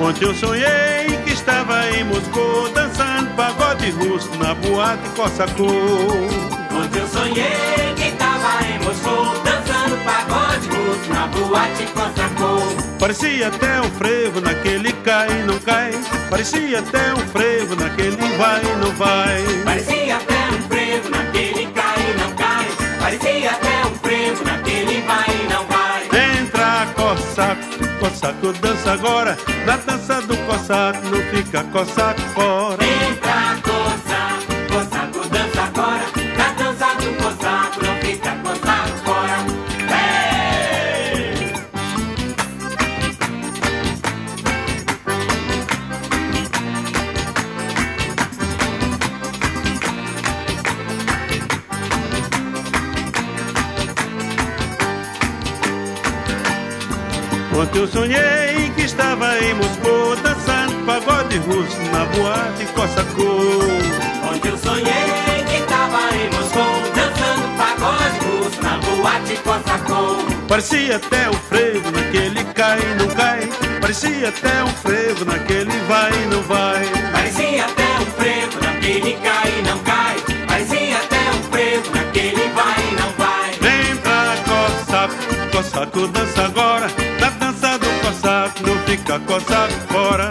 Ontem eu sonhei que estava em Moscou dançando pagode russo na boate Cossacô. Ontem eu sonhei que estava em Moscou dançando pagode russo na boate Cossacô. Parecia até um frevo naquele cai não cai. Parecia até um frevo naquele vai e não vai. Parecia até um frevo naquele cai não cai. Parecia até um frevo naquele vai e não vai. Entra, Cossaco, Cossaco dança agora. Na dança do Cossaco não fica Cossaco fora. Ontem eu sonhei que estava em Moscou dançando pagode russo na boate Cossacô. Ontem eu sonhei que tava em Moscou dançando pagode russo na boate Cossacô. Parecia até um frevo naquele cai e não cai. Parecia até um frevo naquele vai e não vai. Parecia até um frevo naquele cai e não cai. Parecia até um frevo naquele vai e não vai. Vem pra Cossaco, Cossaco dança agora. Na dança do Cossaco não fica Cossaco fora.